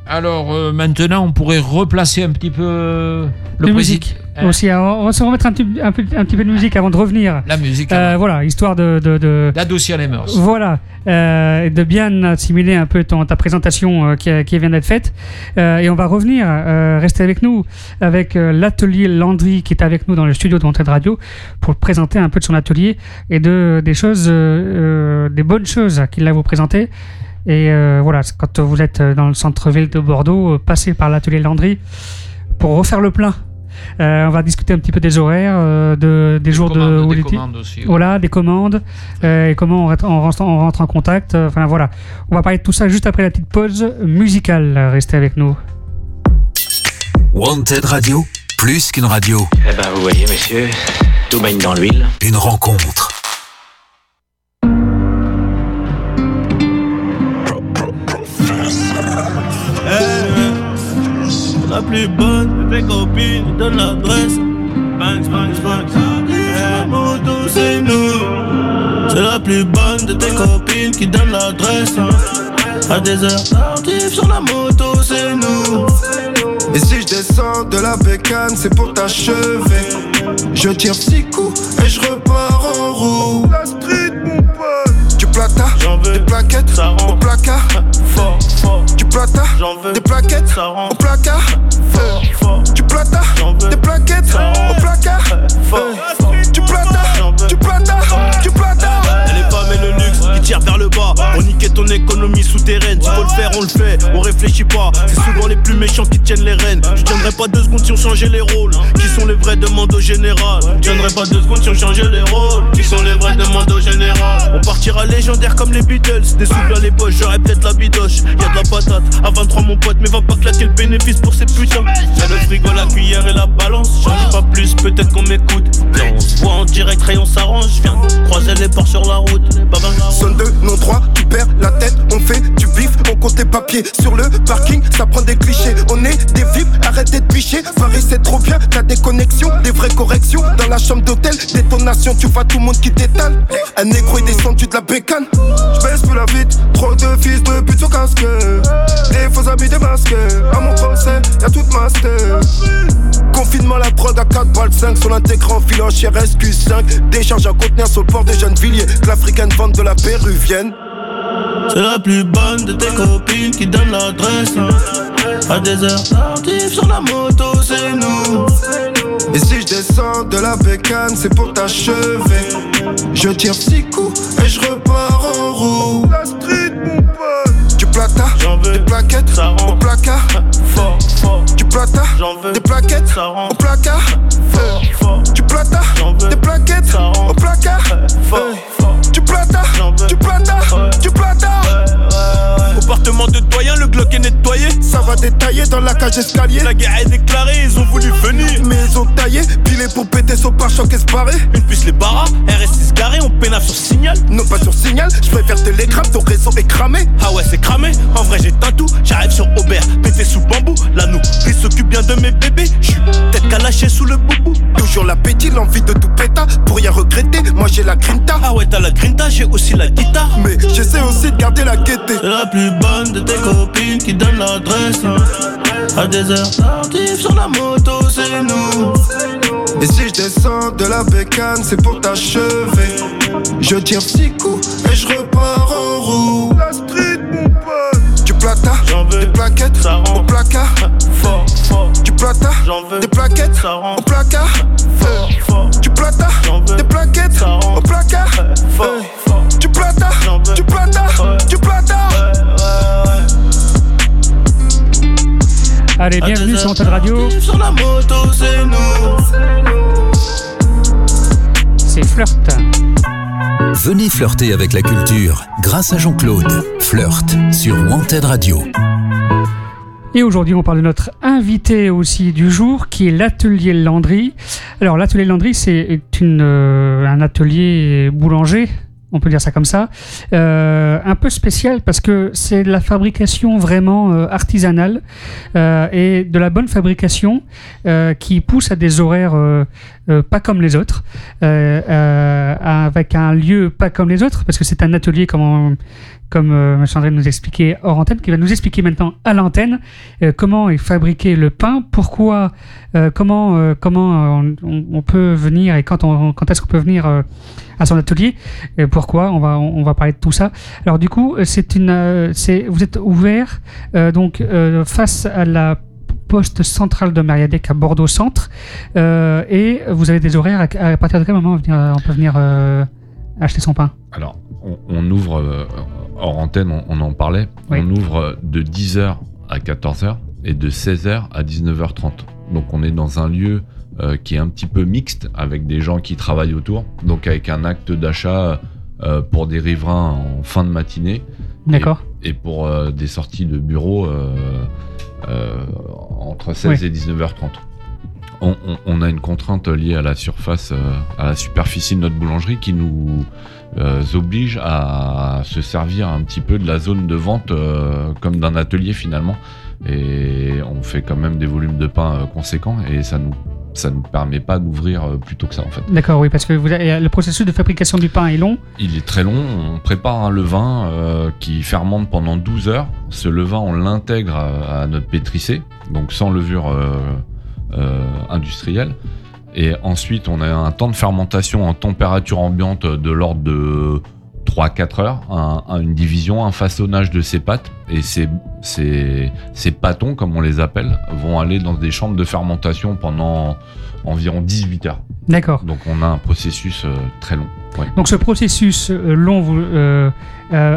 Alors euh, maintenant, on pourrait replacer un petit peu euh, le musique. Aussi. Alors, on va se remettre un petit, un, peu- un petit peu de musique avant de revenir. La musique, Euh, voilà, histoire de- de- de, d'adoucir les mœurs. Voilà, euh, de bien assimiler un peu ton, ta présentation euh, qui, vient d'être faite. Euh, et on va revenir, euh, rester avec nous, avec euh, l'atelier Landry qui est avec nous dans le studio de Montréal Radio pour présenter un peu de son atelier et de, des choses, euh, euh, des bonnes choses qu'il a vous présenter. Et euh, voilà, quand vous êtes dans le centre-ville de Bordeaux, euh, passez par l'atelier Landry pour refaire le plein. Euh, on va discuter un petit peu des horaires, euh, de, des jours de des commandes aussi, ouais. Voilà, des commandes euh, et comment on rentre, on rentre- on rentre en contact. euh, Enfin voilà, on va parler de tout ça juste après la petite pause musicale. Restez avec nous. Wanted Radio, plus qu'une radio, Eh ben, vous voyez, messieurs, tout baigne dans l'huile. une rencontre. Plus bonne de tes copines, donne l'adresse. Banks, banks. La moto, c'est nous. C'est la plus bonne de tes copines qui donne l'adresse. À des heures tardives sur la moto, c'est nous. Et si je descends de la bécane, c'est pour t'achever. Je tire six coups et je repars en roue. La street, plata, des plaquettes Ça au placard. fort, fort. Du plata, J'en veux. des plaquettes Ça au placard. fort, fort. Du plata, J'en veux. des plaquettes Ça au placard. fort, fort. Du plata, veux. du plata, du plata. Tire vers le bas. On niquait ton économie souterraine. S'il faut le faire, on le fait. On réfléchit pas. C'est souvent les plus méchants qui tiennent les rênes. Je tiendrai pas deux secondes si on changeait les rôles. Qui sont les vrais demandes au général? Je tiendrai pas deux secondes si on changeait les rôles. Qui sont les vrais demandes au général? On partira légendaire comme les Beatles. Des sous dans les poches, j'aurais peut-être la bidoche. Y'a de la patate. À 23 mon pote, mais va pas claquer le bénéfice pour ces putains. Y'a le frigo, la cuillère et la balance. Change pas plus, peut-être qu'on m'écoute. On se voit en direct, rayon s'arrange. Viens, croiser les ports sur la route. De la route. Sonne de non droit, tu perds la tête, on fait du bif, on compte tes papiers sur le parking, ça prend des clichés, on est des vifs, arrêtez de picher, Paris c'est trop bien, t'as des connexions, des vraies corrections, dans la chambre d'hôtel, détonation, tu vois tout le monde qui t'étale, un négro est descendu de la bécane, j'baisse plus la vite, trop de fils de pute sur casque, des faux habits démasqués, à mon procès, y'a toute master. Confinement, la prod à 4 balles 5 sur l'intégrant filant chez SQ5. Décharge un conteneur sur le port de Gennevilliers. Que l'africaine vente de la péruvienne. C'est la plus bonne de tes copines qui donne l'adresse. À des heures tardives sur la moto, c'est nous. Et si je descends de la bécane, c'est pour t'achever. Je tire six coups et je repars en roue. La street, mon pote. Du plata, J'en veux. des plaquettes Ça au placard. fort, fort. Du plata, J'en veux. des plaquettes Ça au placard. fort, fort. Du plata, J'en veux. des plaquettes Ça rentre au placard. fort, fort. Du plata, J'en veux. du plata, Ouais. du plata. Comportement de doyen, le Glock est nettoyé. Ça va détailler dans la cage escalier. La guerre est déclarée, ils ont voulu venir. Mais ils ont taillé, pilé pour péter son pare-choc esparé. Une puce les barras, RS6 garé, on pénave sur signal. Non pas sur signal, je préfère télégramme, ton réseau est cramé. Ah ouais, c'est cramé. En vrai, j'ai tout. J'arrive sur Aubert, pété sous bambou. Là, nous, il s'occupe bien de mes bébés. J'suis tête lâcher sous le boubou. Toujours l'appétit, l'envie de tout péta, pour rien regretter, moi j'ai la grinta. Ah ouais, t'as la grinta, j'ai aussi la guitare. Mais j'essaie aussi de garder la gaieté. La plus de tes copines qui donne l'adresse. À des heures tardives sur la moto, c'est nous. Et si je descends de la bécane, c'est pour t'achever. Je tire six coups et je repars en roue. La street, mon pote. Du plata, J'en veux. des plaquettes Ça au placard. fort, fort. Du plata, J'en veux. des plaquettes Ça au placard. fort, fort. Du plata, J'en veux. des plaquettes Ça rentre au placard. fort, fort. Du plata, J'en veux. du Allez, bienvenue sur Antenne Radio. tardives Sur la moto, c'est nous. C'est Flirt. Venez flirter avec la culture grâce à Jean-Claude. Flirt sur Wanted Radio. Et aujourd'hui, on parle de notre invité aussi du jour, qui est l'atelier Landry. Alors, l'atelier Landry, c'est une, euh, un atelier boulanger, on peut dire ça comme ça, euh, un peu spécial parce que c'est de la fabrication vraiment euh, artisanale euh, et de la bonne fabrication qui pousse à des horaires euh, pas comme les autres, euh, euh, avec un lieu pas comme les autres, parce que c'est un atelier comme, on- comme. André nous expliquait hors antenne, qui va nous expliquer maintenant à l'antenne comment est fabriqué le pain, pourquoi, comment, comment on, peut venir et quand, quand est-ce qu'on peut venir à son atelier, et pourquoi, on va, on va parler de tout ça. Alors du coup, c'est une, c'est, vous êtes ouvert donc face à la poste centrale de Mariadec à Bordeaux Centre. Euh, et vous avez des horaires à, à partir de quel moment on, peut venir- euh, acheter son pain? Alors, on, on ouvre, euh, hors antenne, on, on en parlait, Oui. on ouvre de 10h à 14h et de 16h à 19h30. Donc on est dans un lieu euh, qui est un petit peu mixte avec des gens qui travaillent autour, donc avec un acte d'achat pour des riverains en fin de matinée. D'accord et pour euh, des sorties de bureau euh, euh, entre 16 et 19h30. On, on- on a une contrainte liée à la surface, à la superficie de notre boulangerie qui nous oblige à se servir un petit peu de la zone de vente comme d'un atelier finalement. Et on fait quand même des volumes de pain conséquents et ça nous ça nous permet pas d'ouvrir euh, plus tôt que ça en fait. D'accord, oui, parce que vous avez- le processus de fabrication du pain est long. Il est très long. On prépare un levain euh, qui fermente pendant 12 heures. Ce levain, on l'intègre à, à notre pétrissé, donc sans levure euh, industrielle. Et ensuite, on a un temps de fermentation en température ambiante de l'ordre de 3-4 heures, un- un- une division, un façonnage de ces pâtes. Et ces, ces, ces pâtons, comme on les appelle, vont aller dans des chambres de fermentation pendant environ 18 heures. D'accord. Donc on a un processus euh, très long. Ouais. Donc ce processus euh, long euh,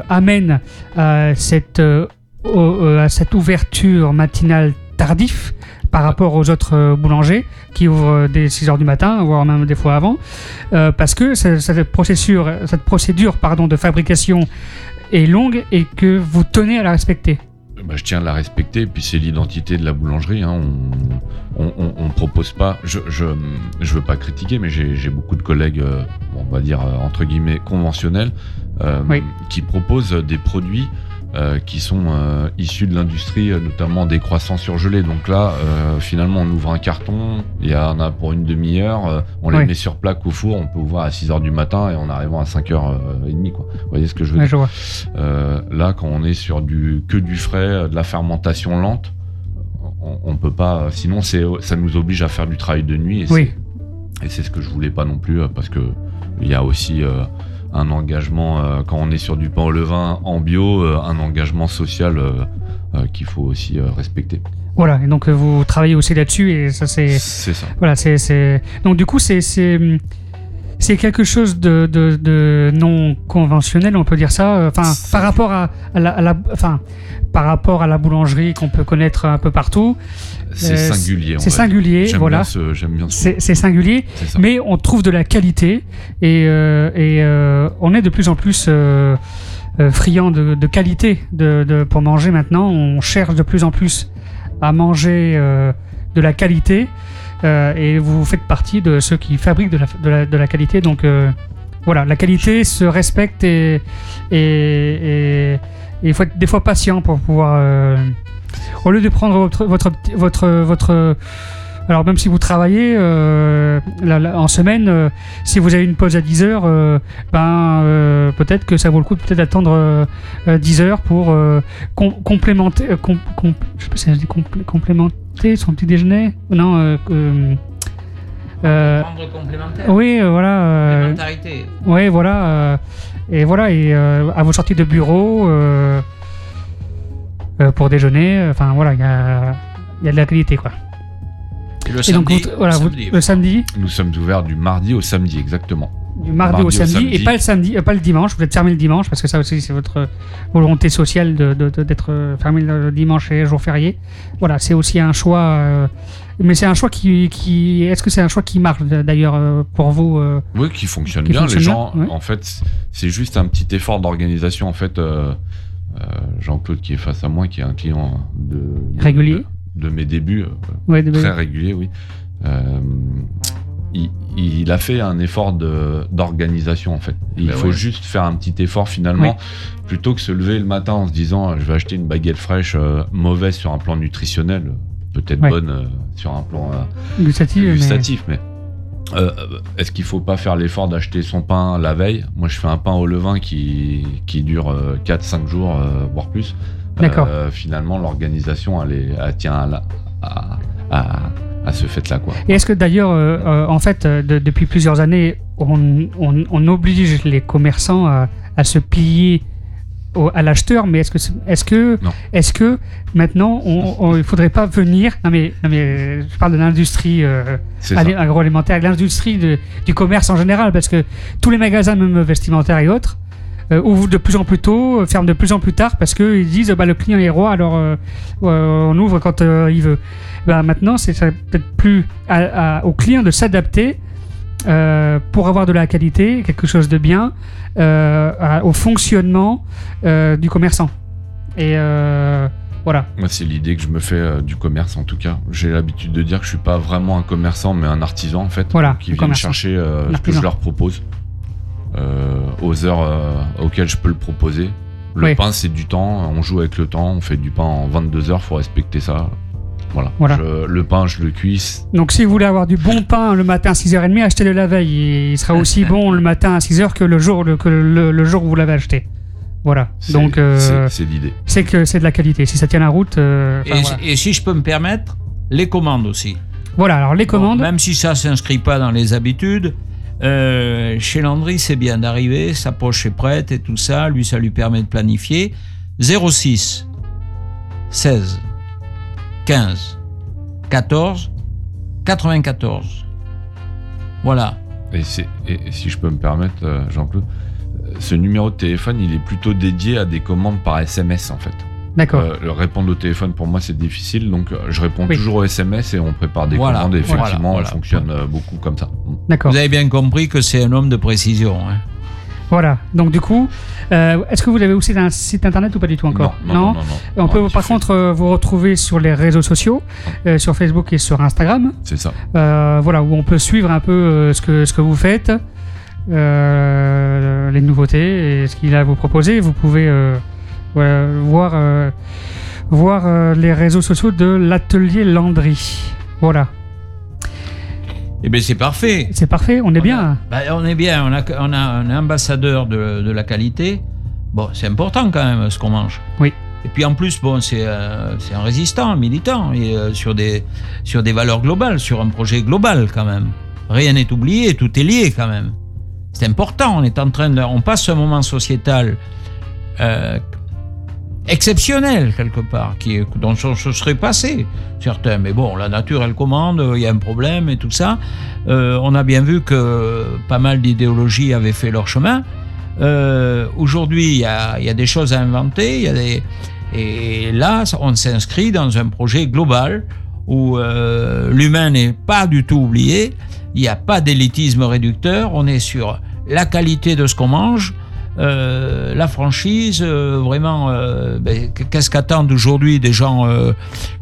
amène à cette, à cette ouverture matinale tardif par rapport aux autres euh, boulangers qui ouvrent euh, dès 6h du matin, voire même des fois avant, euh, parce que ce- cette procédure, cette procédure pardon, de fabrication est longue et que vous tenez à la respecter. Bah, je tiens à la respecter, puis c'est l'identité de la boulangerie. hein. On, on propose pas. Je, je, je veux pas critiquer, mais j'ai beaucoup de collègues, on va dire entre guillemets conventionnels, euh, Oui. qui proposent des produits euh, qui sont euh, issus de l'industrie, euh, notamment des croissants surgelés. Donc là, euh, finalement, on ouvre un carton, il y en a pour une demi-heure, on les Oui. met sur plaque au four, on peut ouvrir à 6h du matin et en arrivant à 5h30. Quoi. Vous voyez ce que je veux Ouais, dire je vois. là, quand on est sur du que du frais, de la fermentation lente, on, on peut pas. Sinon, ça nous oblige à faire du travail de nuit. Et Oui. c'est- et c'est ce que je voulais pas non plus, parce que il y a aussi un engagement euh, quand on est sur du pain au levain en bio, euh, un engagement social euh, qu'il faut aussi respecter. Voilà, et donc vous travaillez aussi là-dessus et ça c'est... C'est ça. Voilà, c'est, c'est... Donc du coup, c'est, c'est, quelque chose de, de, de non conventionnel, on peut dire ça. euh, Enfin, par rapport à, à la, à la- enfin, par rapport à la boulangerie qu'on peut connaître un peu partout, C'est Euh, singulier. on c'est singulier, J'aime voilà. bien ce- J'aime bien ce C'est, c'est singulier, mais on trouve de la qualité et, euh, et euh, on est de plus en plus friand de, de qualité de, de- pour manger maintenant. On cherche de plus en plus à manger euh, de la qualité euh, et vous faites partie de ceux qui fabriquent de la, qualité. Donc euh, voilà, la qualité se respecte et il faut être des fois patient pour pouvoir. euh, au lieu de prendre votre, votre, votre alors même si vous travaillez euh, la- la- en semaine, euh, si vous avez une pause à 10 heures, euh, ben peut-être que ça vaut le coup de peut-être attendre euh, euh, 10 heures pour com- complémenter, com- com- je sais pas si ça se dit complé- complémenter son petit déjeuner. Non. complémentaire. oui, voilà. Complémentarité. oui, voilà. et voilà, et à vos sorties de bureau pour déjeuner, enfin voilà, il y a, y a de la qualité quoi. Et le Et donc, samedi, vous- voilà, vous- samedi. le samedi, Nous sommes ouverts du mardi au samedi, exactement. du mardi, Mardi au au samedi, et pas le samedi, euh, pas le dimanche. Vous êtes fermé le dimanche parce que ça aussi c'est votre volonté sociale de, de- de- d'être euh, fermé le dimanche et jour férié. Voilà, c'est aussi un choix, euh, mais c'est un choix qui, qui est-ce que c'est un choix qui marche d'ailleurs euh, pour vous euh, Oui, qui fonctionne Qui bien. fonctionne les gens, bien, ouais. en fait, c'est juste un petit effort d'organisation. En fait, euh, euh, Jean-Claude qui est face à moi, qui est un client de, de- Régulier. De, mes débuts, euh, ouais, de- très régulier, oui. Euh, il, il a fait un effort de- d'organisation en fait. Il Ben faut ouais. juste faire un petit effort finalement, plutôt que se lever le matin en se disant je vais acheter une baguette fraîche euh, mauvaise sur un plan nutritionnel, peut-être Ouais. bonne euh, sur un plan euh, gustatif, mais- gustatif, mais Euh, Est-ce qu'il faut pas faire l'effort d'acheter son pain la veille? Moi, je fais un pain au levain qui, qui dure 4-5 jours, euh, voire plus. D'accord. Euh, finalement, l'organisation, elle, est- elle tient à, la- à, à- à ce fait-là. Quoi. Et est-ce que d'ailleurs, euh, euh, en fait, de- depuis plusieurs années, on, on- on oblige les commerçants à, à se plier au- à l'acheteur, mais est-ce que, est-ce que, est-ce que maintenant, on, il faudrait pas venir Non mais, non mais, je parle de l'industrie euh, agroalimentaire, l'industrie de- du commerce en général, parce que tous les magasins, même vestimentaires et autres, ouvrent de plus en plus tôt, euh, ferment de plus en plus tard, parce qu'ils disent bah, le client est roi, alors euh, euh, on ouvre quand euh, il veut. Bah, maintenant, c'est peut-être plus à- à- au client de s'adapter euh, pour avoir de la qualité, quelque chose de bien, euh, à- au fonctionnement euh, du commerçant. Et euh, voilà. Moi, c'est l'idée que je me fais euh, du commerce, en tout cas. J'ai l'habitude de dire que je suis pas vraiment un commerçant, mais un artisan, en fait. Voilà, Qui vient chercher euh, ce que je leur propose euh, aux heures euh, auxquelles je peux le proposer. Le Oui. pain, c'est du temps. On joue avec le temps. On fait du pain en 22 heures. Faut respecter ça. Voilà. Voilà. Je- le pain, je le cuis. Donc si vous voulez avoir du bon pain le matin à 6h30, achetez-le la veille. Et il sera aussi bon le matin à 6h que le jour, le, que le, le jour où vous l'avez acheté. Voilà. C'est- Donc euh, c'est- l'idée. c'est que c'est de la qualité. Si ça tient la route, euh, Et, voilà. et si je peux me permettre, les commandes aussi. Voilà, alors les Bon, commandes. même si ça s'inscrit pas dans les habitudes, euh, chez Landry, c'est bien d'arriver, sa poche est prête et tout ça. Lui, ça lui permet de planifier. 06 16 15 14 94. Voilà. Et, si je peux me permettre, euh, Jean-Claude, euh, ce numéro de téléphone, il est plutôt dédié à des commandes par SMS, en fait. D'accord. Euh, répondre au téléphone pour moi c'est difficile donc euh, je réponds Oui. toujours au SMS et on prépare des Voilà, commandes et voilà, effectivement voilà. on fonctionne euh, beaucoup comme ça. D'accord. Vous avez bien compris que c'est un homme de précision. hein. Voilà. Donc du coup, euh, est-ce que vous avez aussi un site internet ou pas du tout encore? Non, non, non, non, non. On peut par contre euh, vous retrouver sur les réseaux sociaux, euh, sur Facebook et sur Instagram. C'est ça. Euh, voilà, où on peut suivre un peu euh, ce, que, ce que vous faites, euh, les nouveautés et ce qu'il a à vous proposer. Vous pouvez euh, voilà, voir, euh, voir euh, les réseaux sociaux de l'atelier Landry. Voilà, Eh bien, c'est parfait. c'est parfait, on est bien. Bah, on est bien, on a, on a un ambassadeur de, de la qualité. Bon, c'est important quand même ce qu'on mange. Oui. Et puis en plus, bon, c'est euh, un résistant, un militant, et, euh, sur, des, sur des valeurs globales, sur un projet global quand même. Rien n'est oublié, tout est lié quand même. C'est important, on est en train de... On passe un moment sociétal euh, exceptionnel quelque part, qui, dont on se serait passé, certains. Mais bon, la nature, elle commande, il y a un problème et tout ça. Euh, on a bien vu que pas mal d'idéologies avaient fait leur chemin. Euh, Aujourd'hui, il y a, y a des choses à inventer, y a des... et là, on s'inscrit dans un projet global où euh, l'humain n'est pas du tout oublié, il n'y a pas d'élitisme réducteur, on est sur la qualité de ce qu'on mange, euh, la franchise, euh, vraiment, euh, ben, qu'est-ce qu'attendent aujourd'hui des gens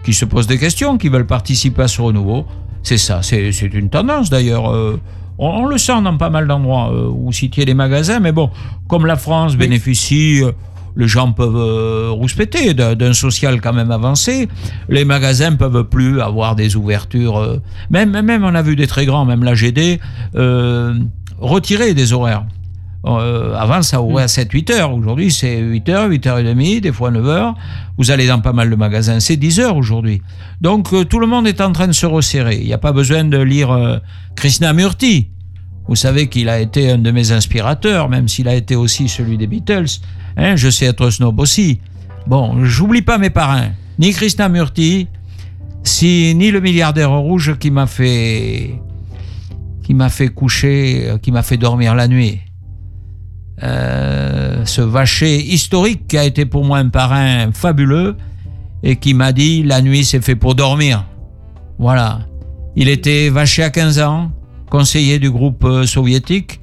qui se posent des questions, qui veulent participer à ce renouveau? C'est ça, c'est une tendance d'ailleurs. on, on le sent dans pas mal d'endroits où citer les magasins, mais bon, comme la France bénéficie, les gens peuvent euh, rouspéter d'un d'un social quand même avancé. Les magasins peuvent plus avoir des ouvertures. euh, même, même, on a vu des très grands, même la GD, euh, retirer des horaires. Euh, avant, ça ouvrait à 7-8 heures. Aujourd'hui, c'est 8 heures, 8 heures et demie, des fois 9 heures. Vous allez dans pas mal de magasins, c'est 10 heures aujourd'hui. Donc, euh, tout le monde est en train de se resserrer. Il n'y a pas besoin de lire euh, Krishnamurti. Vous savez qu'il a été un de mes inspirateurs, même s'il a été aussi celui des Beatles. Hein, je sais être snob aussi. Bon, j'oublie pas mes parrains. Ni Krishnamurti, si, ni le milliardaire rouge qui m'a fait qui m'a fait coucher, euh, qui m'a fait dormir la nuit. Euh, ce vacher historique qui a été pour moi un parrain fabuleux et qui m'a dit la nuit c'est fait pour dormir. Voilà. Il était vaché à 15 ans, conseiller du groupe euh, soviétique.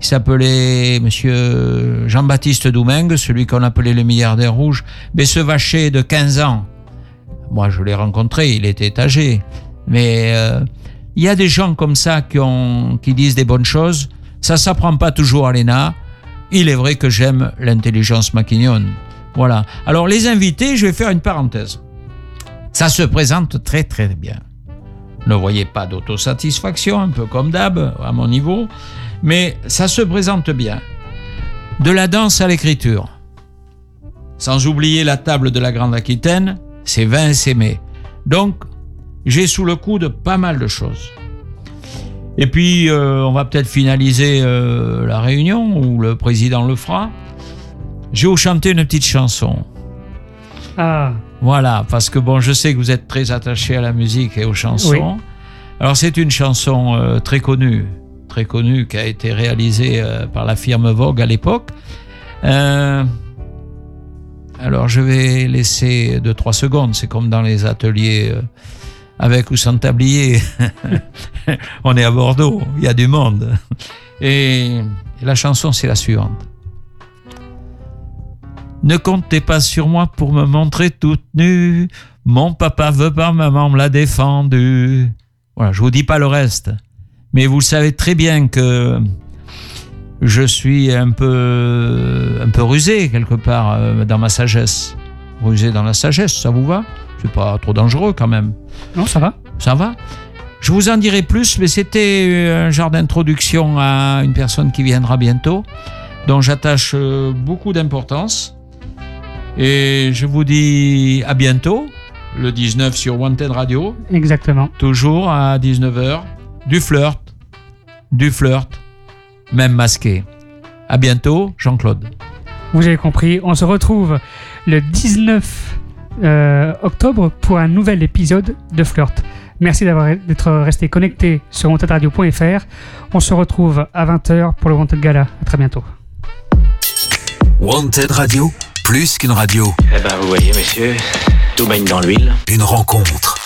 Il s'appelait monsieur Jean-Baptiste Domingue, celui qu'on appelait le milliardaire rouge. Mais ce vacher de 15 ans, moi je l'ai rencontré, il était âgé. Mais euh, il y a des gens comme ça qui disent des bonnes choses. Ça s'apprend pas toujours à l'ENA. Il est vrai que j'aime l'intelligence maquignonne. Voilà. Alors les invités, je vais faire une parenthèse. Ça se présente très très bien. Ne voyez pas d'autosatisfaction, un peu comme d'hab, à mon niveau, mais ça se présente bien. De la danse à l'écriture. Sans oublier la table de la Grande Aquitaine, c'est vin et mets. Donc, j'ai sous le coup de pas mal de choses. Et puis, euh, on va peut-être finaliser euh, la réunion, où le président le fera. Je vais vous chanter une petite chanson. Ah, Voilà, parce que bon, je sais que vous êtes très attaché à la musique et aux chansons. Oui. Alors c'est une chanson euh, très connue, très connue, qui a été réalisée par la firme Vogue à l'époque. Alors je vais laisser 2-3 secondes, c'est comme dans les ateliers avec ou sans tablier. On est à Bordeaux, il y a du monde. Et, la chanson c'est la suivante. Ne comptez pas sur moi pour me montrer toute nue. Mon papa veut pas, maman me l'a défendu. Voilà, je vous dis pas le reste. Mais vous savez très bien que je suis un peu, un peu rusé quelque part euh, dans ma sagesse. Rusé dans la sagesse, ça vous va? C'est pas trop dangereux quand même. non, ça va Ça va Je vous en dirai plus, mais c'était un genre d'introduction à une personne qui viendra bientôt, dont j'attache euh, beaucoup d'importance. Et je vous dis à bientôt, le 19 sur Wanted Radio, Exactement. toujours à 19h. Du flirt, du flirt, même masqué. À bientôt, Jean-Claude. Vous avez compris, on se retrouve le 19 euh, octobre pour un nouvel épisode de Flirt. Merci d'avoir d'être resté connecté sur wantedradio.fr. On se retrouve à 20h pour le Wanted Gala. À très bientôt. Wanted Radio, plus qu'une radio, Eh ben, vous voyez, messieurs, tout baigne dans l'huile. une rencontre.